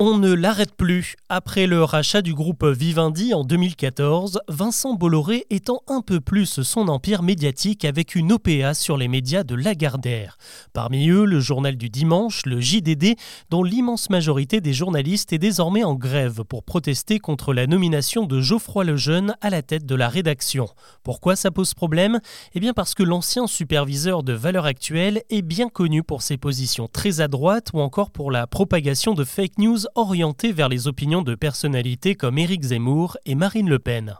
On ne l'arrête plus. Après le rachat du groupe Vivendi en 2014, Vincent Bolloré étend un peu plus son empire médiatique avec une OPA sur les médias de Lagardère. Parmi eux, le journal du dimanche, le JDD, dont l'immense majorité des journalistes est désormais en grève pour protester contre la nomination de Geoffroy Lejeune à la tête de la rédaction. Pourquoi ça pose problème? Eh bien parce que l'ancien superviseur de Valeurs Actuelles est bien connu pour ses positions très à droite ou encore pour la propagation de fake news orienté vers les opinions de personnalités comme Éric Zemmour et Marine Le Pen.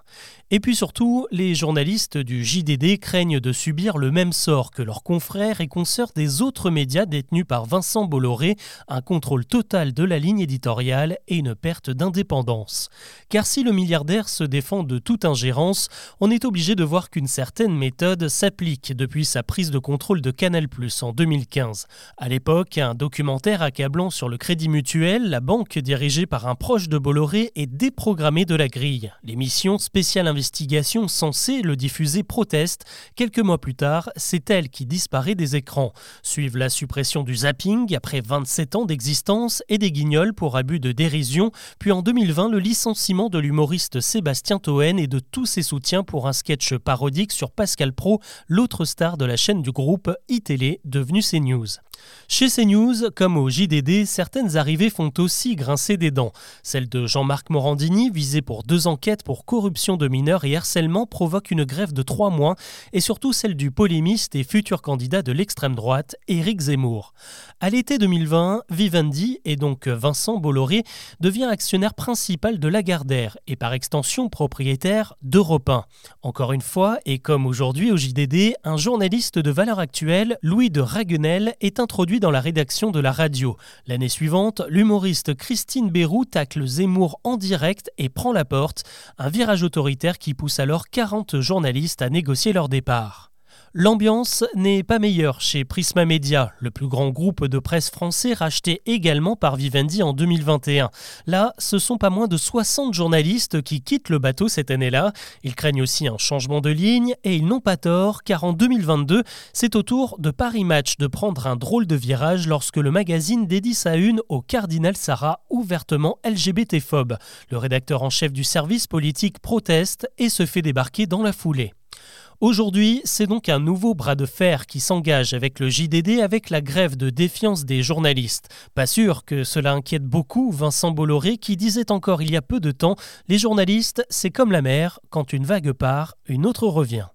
Et puis surtout, les journalistes du JDD craignent de subir le même sort que leurs confrères et consoeurs des autres médias détenus par Vincent Bolloré, un contrôle total de la ligne éditoriale et une perte d'indépendance. Car si le milliardaire se défend de toute ingérence, on est obligé de voir qu'une certaine méthode s'applique depuis sa prise de contrôle de Canal+ en 2015. À l'époque, un documentaire accablant sur le Crédit Mutuel, la banque dirigée par un proche de Bolloré, est déprogrammée de la grille. L'émission spéciale investigation censée le diffuser proteste. Quelques mois plus tard, c'est elle qui disparaît des écrans. Suivent la suppression du zapping après 27 ans d'existence et des guignols pour abus de dérision, puis en 2020 le licenciement de l'humoriste Sébastien Toen et de tous ses soutiens pour un sketch parodique sur Pascal Pro, l'autre star de la chaîne du groupe iTélé devenue CNews. Chez CNews, comme au JDD, certaines arrivées font aussi grincer des dents. Celle de Jean-Marc Morandini, visé pour deux enquêtes pour corruption de mineurs et harcèlement, provoque une grève de trois mois, et surtout celle du polémiste et futur candidat de l'extrême droite, Éric Zemmour. À l'été 2020, Vivendi, et donc Vincent Bolloré, devient actionnaire principal de Lagardère et par extension propriétaire d'Europe 1. Encore une fois, et comme aujourd'hui au JDD, un journaliste de valeur actuelle, Louis de Raguenel, est dans la rédaction de la radio. L'année suivante, l'humoriste Christine Bérou tacle Zemmour en direct et prend la porte, un virage autoritaire qui pousse alors 40 journalistes à négocier leur départ. L'ambiance n'est pas meilleure chez Prisma Media, le plus grand groupe de presse français racheté également par Vivendi en 2021. Là, ce sont pas moins de 60 journalistes qui quittent le bateau cette année-là. Ils craignent aussi un changement de ligne et ils n'ont pas tort car en 2022, c'est au tour de Paris Match de prendre un drôle de virage lorsque le magazine dédie sa une au cardinal Sarah ouvertement LGBT-phobe. Le rédacteur en chef du service politique proteste et se fait débarquer dans la foulée. Aujourd'hui, c'est donc un nouveau bras de fer qui s'engage avec le JDD avec la grève de défiance des journalistes. Pas sûr que cela inquiète beaucoup Vincent Bolloré qui disait encore il y a peu de temps Les journalistes, c'est comme la mer, quand une vague part, une autre revient.